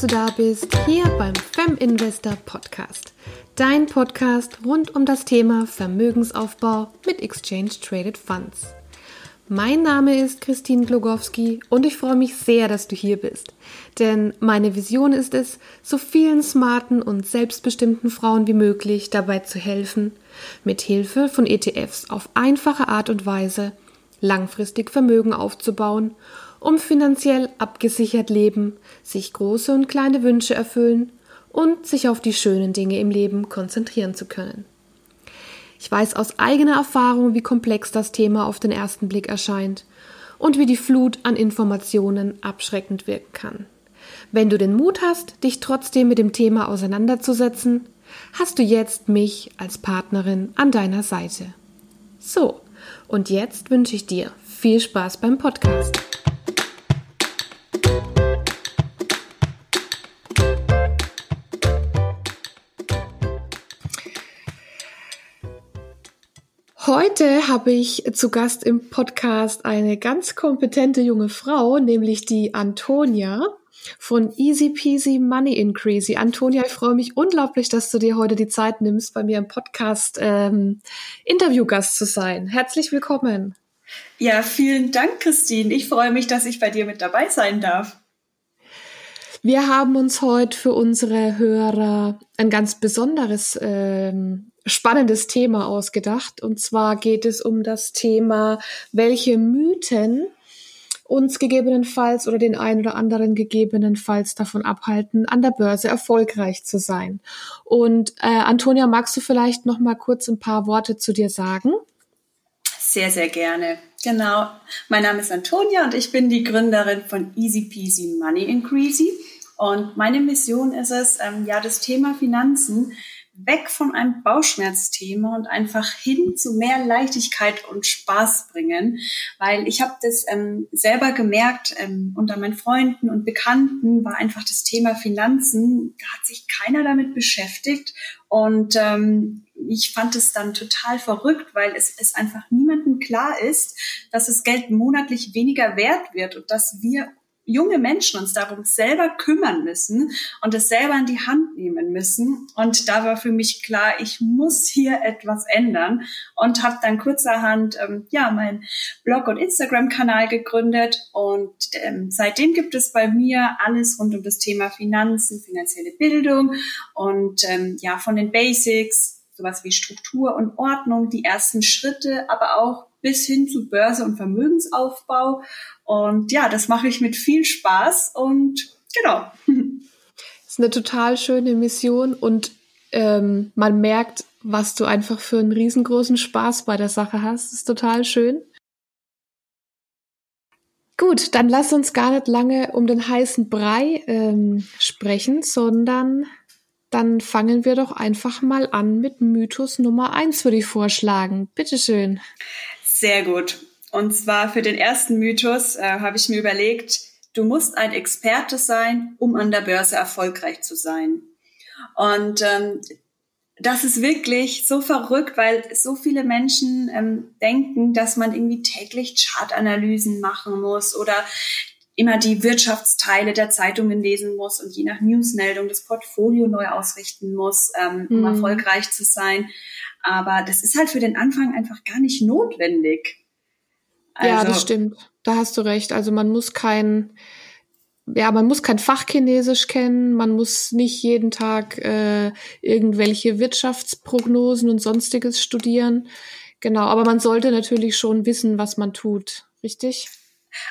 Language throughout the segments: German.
du da bist, hier beim Fem Investor Podcast. Dein Podcast rund um das Thema Vermögensaufbau mit Exchange Traded Funds. Mein Name ist Christine Glogowski und ich freue mich sehr, dass du hier bist. Denn meine Vision ist es, so vielen smarten und selbstbestimmten Frauen wie möglich dabei zu helfen, mit Hilfe von ETFs auf einfache Art und Weise langfristig Vermögen aufzubauen um finanziell abgesichert leben, sich große und kleine Wünsche erfüllen und sich auf die schönen Dinge im Leben konzentrieren zu können. Ich weiß aus eigener Erfahrung, wie komplex das Thema auf den ersten Blick erscheint und wie die Flut an Informationen abschreckend wirken kann. Wenn du den Mut hast, dich trotzdem mit dem Thema auseinanderzusetzen, hast du jetzt mich als Partnerin an deiner Seite. So, und jetzt wünsche ich dir viel Spaß beim Podcast. Heute habe ich zu Gast im Podcast eine ganz kompetente junge Frau, nämlich die Antonia von Easy Peasy Money Increasy. Antonia, ich freue mich unglaublich, dass du dir heute die Zeit nimmst, bei mir im Podcast ähm, Interviewgast zu sein. Herzlich willkommen. Ja, vielen Dank, Christine. Ich freue mich, dass ich bei dir mit dabei sein darf. Wir haben uns heute für unsere Hörer ein ganz besonderes ähm, spannendes Thema ausgedacht. Und zwar geht es um das Thema, welche Mythen uns gegebenenfalls oder den einen oder anderen gegebenenfalls davon abhalten, an der Börse erfolgreich zu sein. Und äh, Antonia, magst du vielleicht noch mal kurz ein paar Worte zu dir sagen? Sehr, sehr gerne. Genau. Mein Name ist Antonia und ich bin die Gründerin von Easy Peasy Money Increasy. Und meine Mission ist es, ähm, ja, das Thema Finanzen weg von einem Bauchschmerzthema und einfach hin zu mehr Leichtigkeit und Spaß bringen, weil ich habe das ähm, selber gemerkt, ähm, unter meinen Freunden und Bekannten war einfach das Thema Finanzen, da hat sich keiner damit beschäftigt und ähm, ich fand es dann total verrückt, weil es, es einfach niemandem klar ist, dass das Geld monatlich weniger wert wird und dass wir junge Menschen uns darum selber kümmern müssen und es selber in die Hand nehmen müssen. Und da war für mich klar, ich muss hier etwas ändern und habe dann kurzerhand ähm, ja meinen Blog und Instagram-Kanal gegründet und ähm, seitdem gibt es bei mir alles rund um das Thema Finanzen, finanzielle Bildung und ähm, ja von den Basics sowas wie Struktur und Ordnung, die ersten Schritte, aber auch bis hin zu Börse und Vermögensaufbau und ja, das mache ich mit viel Spaß und genau. Das ist eine total schöne Mission und ähm, man merkt, was du einfach für einen riesengroßen Spaß bei der Sache hast. Das ist total schön. Gut, dann lass uns gar nicht lange um den heißen Brei ähm, sprechen, sondern dann fangen wir doch einfach mal an mit Mythos Nummer eins, würde ich vorschlagen. Bitteschön. Sehr gut. Und zwar für den ersten Mythos äh, habe ich mir überlegt, du musst ein Experte sein, um an der Börse erfolgreich zu sein. Und ähm, das ist wirklich so verrückt, weil so viele Menschen ähm, denken, dass man irgendwie täglich Chartanalysen machen muss oder immer die Wirtschaftsteile der Zeitungen lesen muss und je nach Newsmeldung das Portfolio neu ausrichten muss, ähm, um mhm. erfolgreich zu sein. Aber das ist halt für den Anfang einfach gar nicht notwendig. Also, ja, das also stimmt. Da hast du recht. Also man muss kein, ja, man muss kein Fachchinesisch kennen, man muss nicht jeden Tag äh, irgendwelche Wirtschaftsprognosen und sonstiges studieren. Genau, aber man sollte natürlich schon wissen, was man tut, richtig?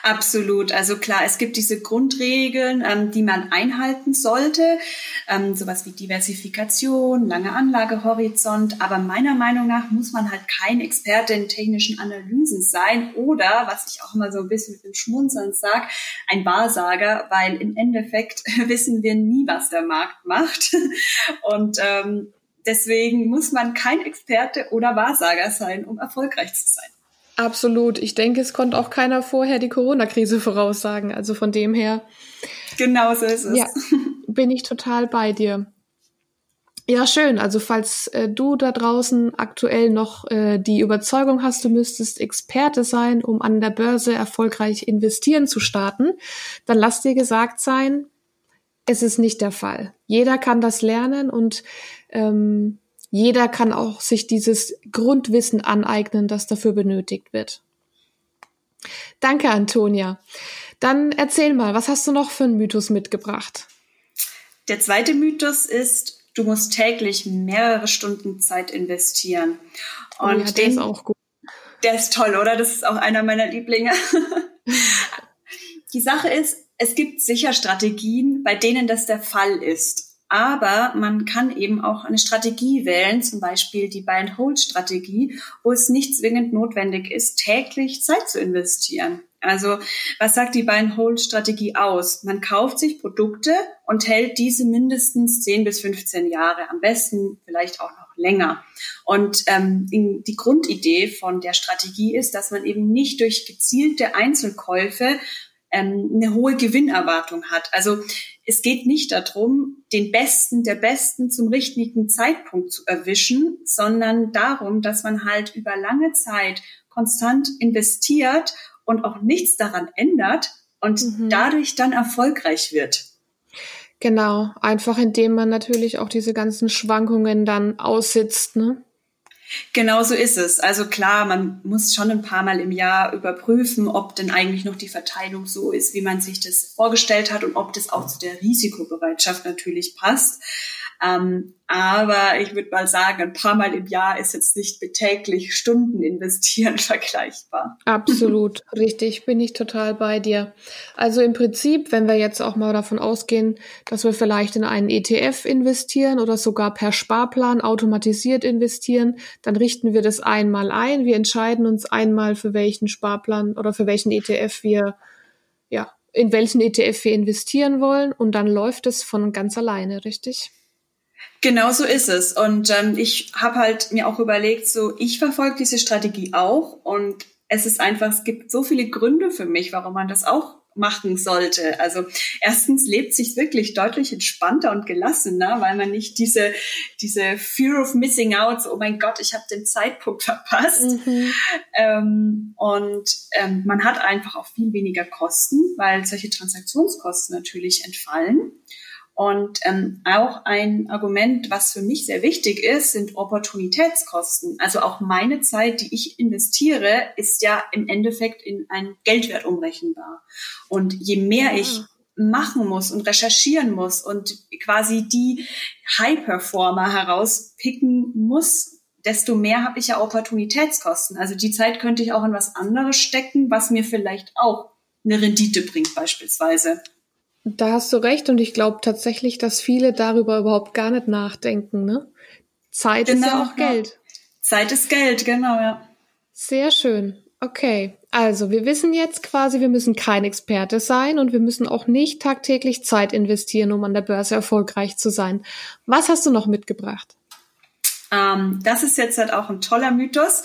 Absolut. Also klar, es gibt diese Grundregeln, ähm, die man einhalten sollte, ähm, sowas wie Diversifikation, lange Anlagehorizont. Aber meiner Meinung nach muss man halt kein Experte in technischen Analysen sein oder, was ich auch immer so ein bisschen mit dem Schmunzeln sage, ein Wahrsager, weil im Endeffekt wissen wir nie, was der Markt macht. Und ähm, deswegen muss man kein Experte oder Wahrsager sein, um erfolgreich zu sein. Absolut. Ich denke, es konnte auch keiner vorher die Corona-Krise voraussagen. Also von dem her. Genau so ist es. Ja, bin ich total bei dir. Ja, schön. Also falls äh, du da draußen aktuell noch äh, die Überzeugung hast, du müsstest Experte sein, um an der Börse erfolgreich investieren zu starten, dann lass dir gesagt sein, es ist nicht der Fall. Jeder kann das lernen und ähm, jeder kann auch sich dieses Grundwissen aneignen, das dafür benötigt wird. Danke, Antonia. Dann erzähl mal, was hast du noch für einen Mythos mitgebracht? Der zweite Mythos ist, du musst täglich mehrere Stunden Zeit investieren. Und oh ja, der ist auch gut. Der ist toll, oder? Das ist auch einer meiner Lieblinge. Die Sache ist, es gibt sicher Strategien, bei denen das der Fall ist. Aber man kann eben auch eine Strategie wählen, zum Beispiel die Buy-and-Hold-Strategie, wo es nicht zwingend notwendig ist, täglich Zeit zu investieren. Also was sagt die Buy-and-Hold-Strategie aus? Man kauft sich Produkte und hält diese mindestens 10 bis 15 Jahre, am besten vielleicht auch noch länger. Und ähm, die Grundidee von der Strategie ist, dass man eben nicht durch gezielte Einzelkäufe ähm, eine hohe Gewinnerwartung hat. Also es geht nicht darum, den Besten der Besten zum richtigen Zeitpunkt zu erwischen, sondern darum, dass man halt über lange Zeit konstant investiert und auch nichts daran ändert und mhm. dadurch dann erfolgreich wird. Genau, einfach indem man natürlich auch diese ganzen Schwankungen dann aussitzt, ne? Genau so ist es. Also klar, man muss schon ein paar Mal im Jahr überprüfen, ob denn eigentlich noch die Verteilung so ist, wie man sich das vorgestellt hat und ob das auch zu der Risikobereitschaft natürlich passt. Ähm, aber ich würde mal sagen, ein paar Mal im Jahr ist jetzt nicht mit täglich Stunden investieren vergleichbar. Absolut, richtig, bin ich total bei dir. Also im Prinzip, wenn wir jetzt auch mal davon ausgehen, dass wir vielleicht in einen ETF investieren oder sogar per Sparplan automatisiert investieren, dann richten wir das einmal ein. Wir entscheiden uns einmal für welchen Sparplan oder für welchen ETF wir, ja, in welchen ETF wir investieren wollen und dann läuft es von ganz alleine, richtig? Genau so ist es. Und ähm, ich habe halt mir auch überlegt, so ich verfolge diese Strategie auch und es ist einfach, es gibt so viele Gründe für mich, warum man das auch machen sollte. Also erstens lebt sich wirklich deutlich entspannter und gelassener, weil man nicht diese diese Fear of Missing Out, so, oh mein Gott, ich habe den Zeitpunkt verpasst. Mhm. Ähm, und ähm, man hat einfach auch viel weniger Kosten, weil solche Transaktionskosten natürlich entfallen. Und ähm, auch ein Argument, was für mich sehr wichtig ist, sind Opportunitätskosten. Also auch meine Zeit, die ich investiere, ist ja im Endeffekt in einen Geldwert umrechenbar. Und je mehr ja. ich machen muss und recherchieren muss und quasi die High-Performer herauspicken muss, desto mehr habe ich ja Opportunitätskosten. Also die Zeit könnte ich auch in was anderes stecken, was mir vielleicht auch eine Rendite bringt beispielsweise. Da hast du recht und ich glaube tatsächlich, dass viele darüber überhaupt gar nicht nachdenken. Ne? Zeit genau, ist ja auch Geld. Zeit ist Geld, genau, ja. Sehr schön. Okay, also wir wissen jetzt quasi, wir müssen kein Experte sein und wir müssen auch nicht tagtäglich Zeit investieren, um an der Börse erfolgreich zu sein. Was hast du noch mitgebracht? Ähm, das ist jetzt halt auch ein toller Mythos.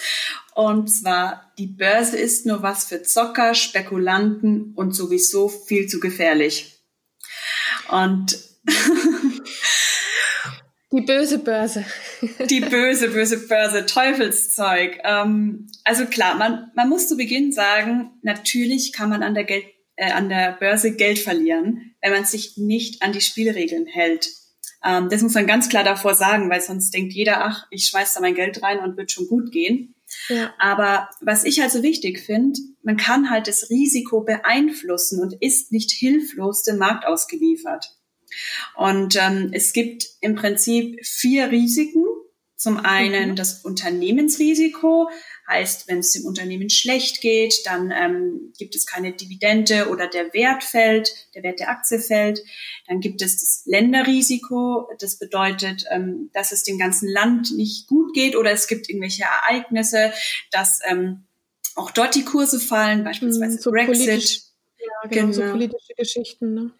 Und zwar, die Börse ist nur was für Zocker, Spekulanten und sowieso viel zu gefährlich. Und die böse Börse. die böse, böse Börse, Teufelszeug. Ähm, also klar, man, man muss zu Beginn sagen, natürlich kann man an der, Geld, äh, an der Börse Geld verlieren, wenn man sich nicht an die Spielregeln hält. Ähm, das muss man ganz klar davor sagen, weil sonst denkt jeder, ach, ich schmeiß da mein Geld rein und wird schon gut gehen. Ja. Aber was ich also wichtig finde, man kann halt das Risiko beeinflussen und ist nicht hilflos dem Markt ausgeliefert. Und ähm, es gibt im Prinzip vier Risiken. Zum einen mhm. das Unternehmensrisiko, heißt, wenn es dem Unternehmen schlecht geht, dann ähm, gibt es keine Dividende oder der Wert fällt, der Wert der Aktie fällt. Dann gibt es das Länderrisiko, das bedeutet, ähm, dass es dem ganzen Land nicht gut geht oder es gibt irgendwelche Ereignisse, dass ähm, auch dort die Kurse fallen, beispielsweise so Brexit. Ja, genau, genau. so politische Geschichten. Ne?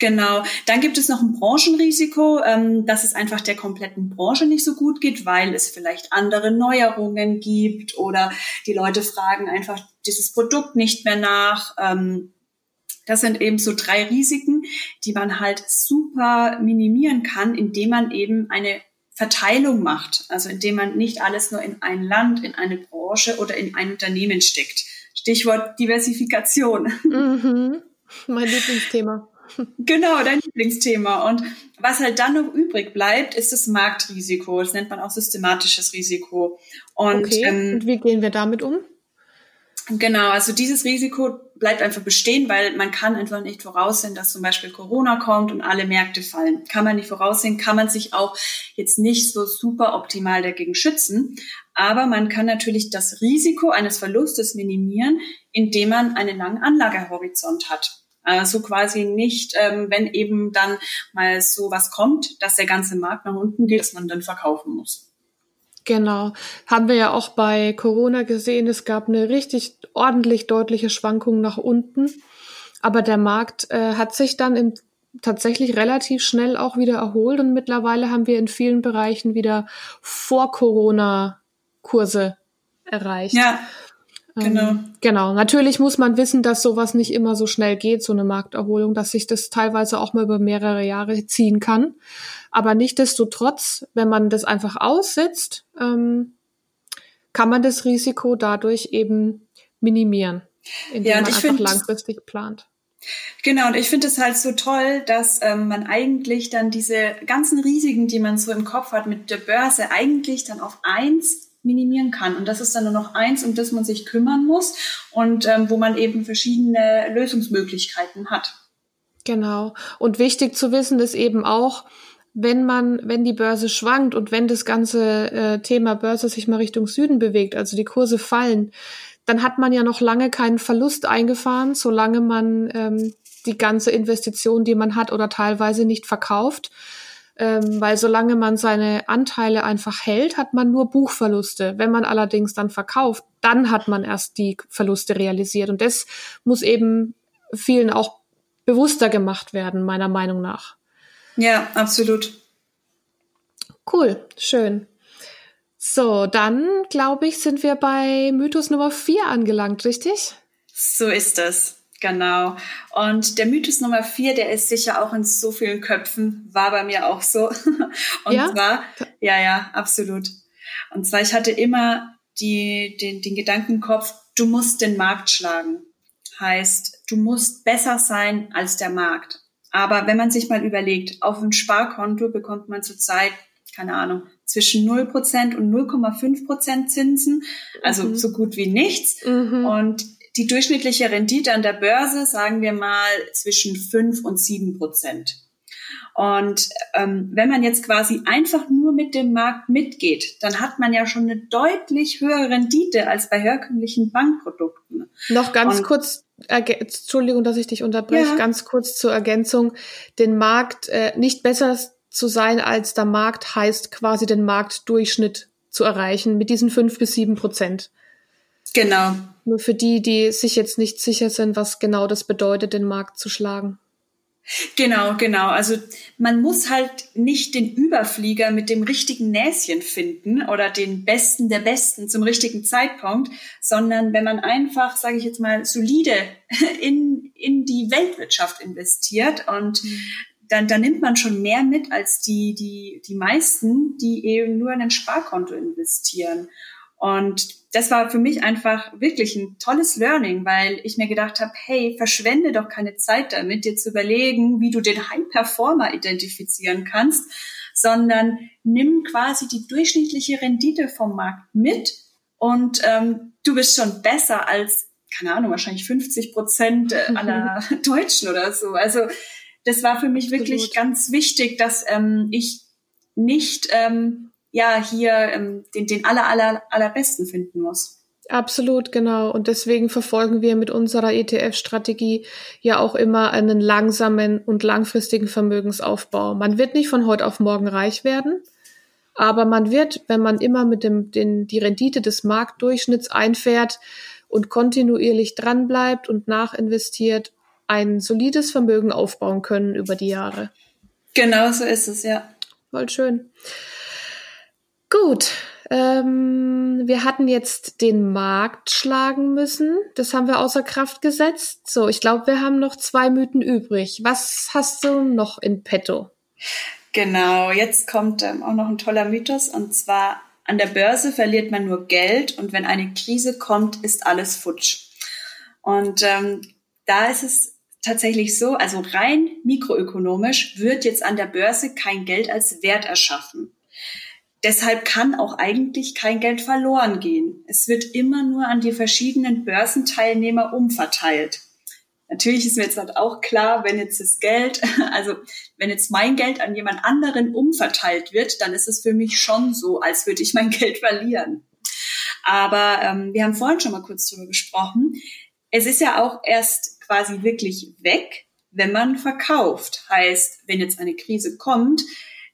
Genau. Dann gibt es noch ein Branchenrisiko, ähm, dass es einfach der kompletten Branche nicht so gut geht, weil es vielleicht andere Neuerungen gibt oder die Leute fragen einfach dieses Produkt nicht mehr nach. Ähm, das sind eben so drei Risiken, die man halt super minimieren kann, indem man eben eine Verteilung macht. Also indem man nicht alles nur in ein Land, in eine Branche oder in ein Unternehmen steckt. Stichwort Diversifikation. Mhm. Mein Lieblingsthema. Genau, dein Lieblingsthema. Und was halt dann noch übrig bleibt, ist das Marktrisiko. Das nennt man auch systematisches Risiko. Und, okay. ähm, Und wie gehen wir damit um? Genau, also dieses Risiko bleibt einfach bestehen, weil man kann einfach nicht voraussehen, dass zum Beispiel Corona kommt und alle Märkte fallen. Kann man nicht voraussehen, kann man sich auch jetzt nicht so super optimal dagegen schützen. Aber man kann natürlich das Risiko eines Verlustes minimieren, indem man einen langen Anlagehorizont hat. Also quasi nicht, ähm, wenn eben dann mal so was kommt, dass der ganze Markt nach unten geht, dass man dann verkaufen muss. Genau. Haben wir ja auch bei Corona gesehen. Es gab eine richtig ordentlich deutliche Schwankung nach unten. Aber der Markt äh, hat sich dann im, tatsächlich relativ schnell auch wieder erholt und mittlerweile haben wir in vielen Bereichen wieder vor Corona Kurse erreicht. Ja. Genau. Ähm, genau. Natürlich muss man wissen, dass sowas nicht immer so schnell geht, so eine Markterholung, dass sich das teilweise auch mal über mehrere Jahre ziehen kann. Aber nichtdestotrotz, wenn man das einfach aussitzt, ähm, kann man das Risiko dadurch eben minimieren, indem ja, man einfach find, langfristig plant. Genau, und ich finde es halt so toll, dass ähm, man eigentlich dann diese ganzen Risiken, die man so im Kopf hat mit der Börse, eigentlich dann auf eins minimieren kann. Und das ist dann nur noch eins, um das man sich kümmern muss und ähm, wo man eben verschiedene Lösungsmöglichkeiten hat. Genau. Und wichtig zu wissen ist eben auch, wenn man, wenn die Börse schwankt und wenn das ganze äh, Thema Börse sich mal Richtung Süden bewegt, also die Kurse fallen, dann hat man ja noch lange keinen Verlust eingefahren, solange man ähm, die ganze Investition, die man hat oder teilweise nicht verkauft, ähm, weil solange man seine Anteile einfach hält, hat man nur Buchverluste. Wenn man allerdings dann verkauft, dann hat man erst die Verluste realisiert. Und das muss eben vielen auch bewusster gemacht werden, meiner Meinung nach. Ja, absolut. Cool, schön. So, dann glaube ich, sind wir bei Mythos Nummer vier angelangt, richtig? So ist es. Genau. Und der Mythos Nummer vier, der ist sicher auch in so vielen Köpfen, war bei mir auch so. Und ja? zwar, ja, ja, absolut. Und zwar, ich hatte immer die, den, den Gedankenkopf, du musst den Markt schlagen. Heißt, du musst besser sein als der Markt. Aber wenn man sich mal überlegt, auf ein Sparkonto bekommt man zurzeit, keine Ahnung, zwischen 0% und 0,5% Zinsen, also mhm. so gut wie nichts. Mhm. Und die durchschnittliche Rendite an der Börse, sagen wir mal, zwischen fünf und sieben Prozent. Und ähm, wenn man jetzt quasi einfach nur mit dem Markt mitgeht, dann hat man ja schon eine deutlich höhere Rendite als bei herkömmlichen Bankprodukten. Noch ganz und, kurz, Entschuldigung, dass ich dich unterbreche, ja. ganz kurz zur Ergänzung. Den Markt äh, nicht besser zu sein als der Markt heißt quasi den Marktdurchschnitt zu erreichen mit diesen fünf bis sieben Prozent. Genau. Nur für die, die sich jetzt nicht sicher sind, was genau das bedeutet, den Markt zu schlagen. Genau, genau. Also man muss halt nicht den Überflieger mit dem richtigen Näschen finden oder den Besten der Besten zum richtigen Zeitpunkt, sondern wenn man einfach, sage ich jetzt mal, solide in, in die Weltwirtschaft investiert und mhm. dann, dann nimmt man schon mehr mit als die, die, die meisten, die eben nur in ein Sparkonto investieren. Und das war für mich einfach wirklich ein tolles Learning, weil ich mir gedacht habe, hey, verschwende doch keine Zeit damit, dir zu überlegen, wie du den High Performer identifizieren kannst, sondern nimm quasi die durchschnittliche Rendite vom Markt mit und ähm, du bist schon besser als, keine Ahnung, wahrscheinlich 50 Prozent äh, aller Deutschen oder so. Also das war für mich wirklich Absolut. ganz wichtig, dass ähm, ich nicht ähm, ja hier ähm, den, den aller, aller, allerbesten finden muss. Absolut, genau. Und deswegen verfolgen wir mit unserer ETF-Strategie ja auch immer einen langsamen und langfristigen Vermögensaufbau. Man wird nicht von heute auf morgen reich werden, aber man wird, wenn man immer mit dem, den, die Rendite des Marktdurchschnitts einfährt und kontinuierlich dranbleibt und nachinvestiert, ein solides Vermögen aufbauen können über die Jahre. Genau so ist es, ja. Voll schön. Gut, ähm, wir hatten jetzt den Markt schlagen müssen. Das haben wir außer Kraft gesetzt. So, ich glaube, wir haben noch zwei Mythen übrig. Was hast du noch in petto? Genau, jetzt kommt ähm, auch noch ein toller Mythos und zwar an der Börse verliert man nur Geld und wenn eine Krise kommt, ist alles futsch. Und ähm, da ist es tatsächlich so, also rein mikroökonomisch wird jetzt an der Börse kein Geld als Wert erschaffen. Deshalb kann auch eigentlich kein Geld verloren gehen. Es wird immer nur an die verschiedenen Börsenteilnehmer umverteilt. Natürlich ist mir jetzt halt auch klar, wenn jetzt das Geld, also wenn jetzt mein Geld an jemand anderen umverteilt wird, dann ist es für mich schon so, als würde ich mein Geld verlieren. Aber ähm, wir haben vorhin schon mal kurz drüber gesprochen. Es ist ja auch erst quasi wirklich weg, wenn man verkauft. Heißt, wenn jetzt eine Krise kommt,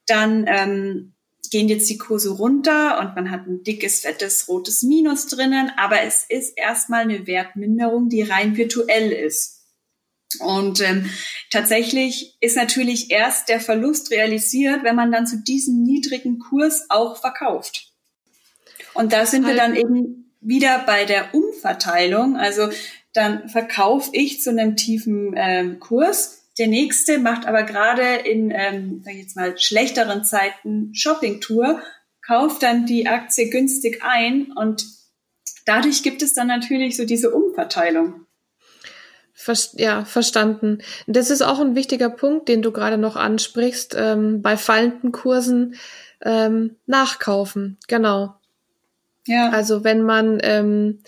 dann ähm, gehen jetzt die Kurse runter und man hat ein dickes, fettes, rotes Minus drinnen, aber es ist erstmal eine Wertminderung, die rein virtuell ist. Und ähm, tatsächlich ist natürlich erst der Verlust realisiert, wenn man dann zu diesem niedrigen Kurs auch verkauft. Und da sind wir dann eben wieder bei der Umverteilung. Also dann verkaufe ich zu einem tiefen ähm, Kurs. Der nächste macht aber gerade in, ähm, sag ich jetzt mal, schlechteren Zeiten Shoppingtour, kauft dann die Aktie günstig ein und dadurch gibt es dann natürlich so diese Umverteilung. Ver ja, verstanden. Das ist auch ein wichtiger Punkt, den du gerade noch ansprichst. Ähm, bei fallenden Kursen ähm, nachkaufen. Genau. Ja. Also wenn man ähm,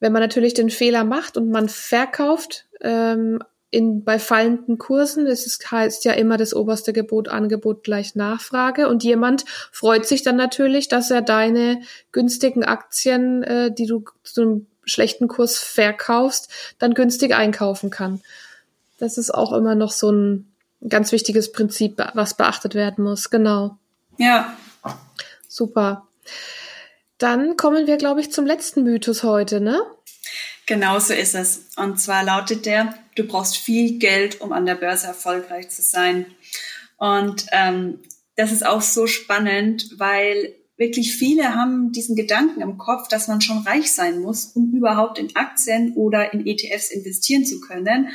wenn man natürlich den Fehler macht und man verkauft ähm, in, bei fallenden Kursen, es ist, heißt ja immer das oberste Gebot, Angebot gleich Nachfrage und jemand freut sich dann natürlich, dass er deine günstigen Aktien, äh, die du zu einem schlechten Kurs verkaufst, dann günstig einkaufen kann. Das ist auch immer noch so ein ganz wichtiges Prinzip, was beachtet werden muss. Genau. Ja. Super. Dann kommen wir, glaube ich, zum letzten Mythos heute, ne? Genau so ist es. Und zwar lautet der, du brauchst viel Geld, um an der Börse erfolgreich zu sein. Und ähm, das ist auch so spannend, weil wirklich viele haben diesen Gedanken im Kopf, dass man schon reich sein muss, um überhaupt in Aktien oder in ETFs investieren zu können.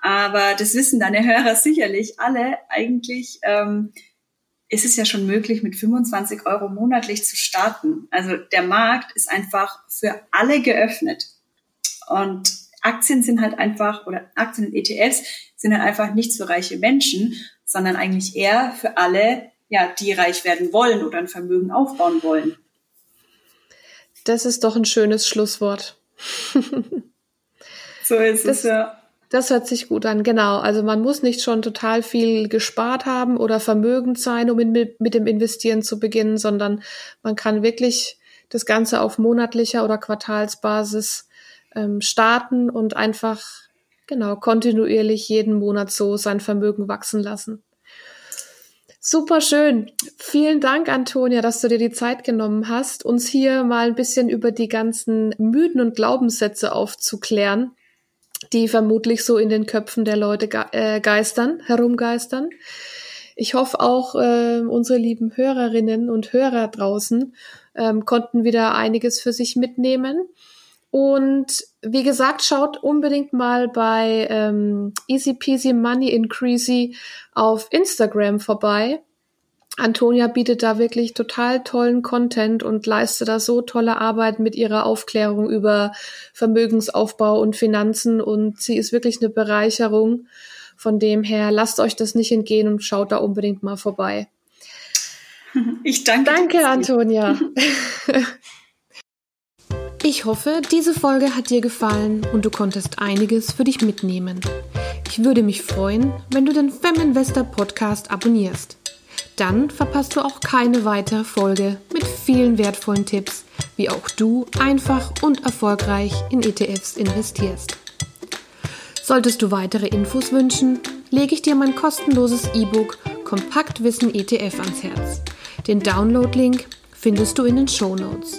Aber das wissen deine Hörer sicherlich alle. Eigentlich ähm, ist es ja schon möglich, mit 25 Euro monatlich zu starten. Also der Markt ist einfach für alle geöffnet. Und Aktien sind halt einfach, oder Aktien und ETFs sind halt einfach nichts für reiche Menschen, sondern eigentlich eher für alle, ja, die reich werden wollen oder ein Vermögen aufbauen wollen. Das ist doch ein schönes Schlusswort. so ist das, es ja. Das hört sich gut an, genau. Also man muss nicht schon total viel gespart haben oder vermögend sein, um in, mit dem Investieren zu beginnen, sondern man kann wirklich das Ganze auf monatlicher oder Quartalsbasis ähm, starten und einfach genau kontinuierlich jeden Monat so sein Vermögen wachsen lassen. Super schön. Vielen Dank, Antonia, dass du dir die Zeit genommen hast, uns hier mal ein bisschen über die ganzen Mythen und Glaubenssätze aufzuklären, die vermutlich so in den Köpfen der Leute ge äh, geistern, herumgeistern. Ich hoffe auch, äh, unsere lieben Hörerinnen und Hörer draußen ähm, konnten wieder einiges für sich mitnehmen. Und wie gesagt, schaut unbedingt mal bei ähm, Easy Peasy Money Increasy auf Instagram vorbei. Antonia bietet da wirklich total tollen Content und leistet da so tolle Arbeit mit ihrer Aufklärung über Vermögensaufbau und Finanzen und sie ist wirklich eine Bereicherung. Von dem her, lasst euch das nicht entgehen und schaut da unbedingt mal vorbei. Ich danke. Danke, Antonia. Ich hoffe, diese Folge hat dir gefallen und du konntest einiges für dich mitnehmen. Ich würde mich freuen, wenn du den Feminvestor Podcast abonnierst. Dann verpasst du auch keine weitere Folge mit vielen wertvollen Tipps, wie auch du einfach und erfolgreich in ETFs investierst. Solltest du weitere Infos wünschen, lege ich dir mein kostenloses E-Book Kompaktwissen ETF ans Herz. Den Download-Link findest du in den Show Notes.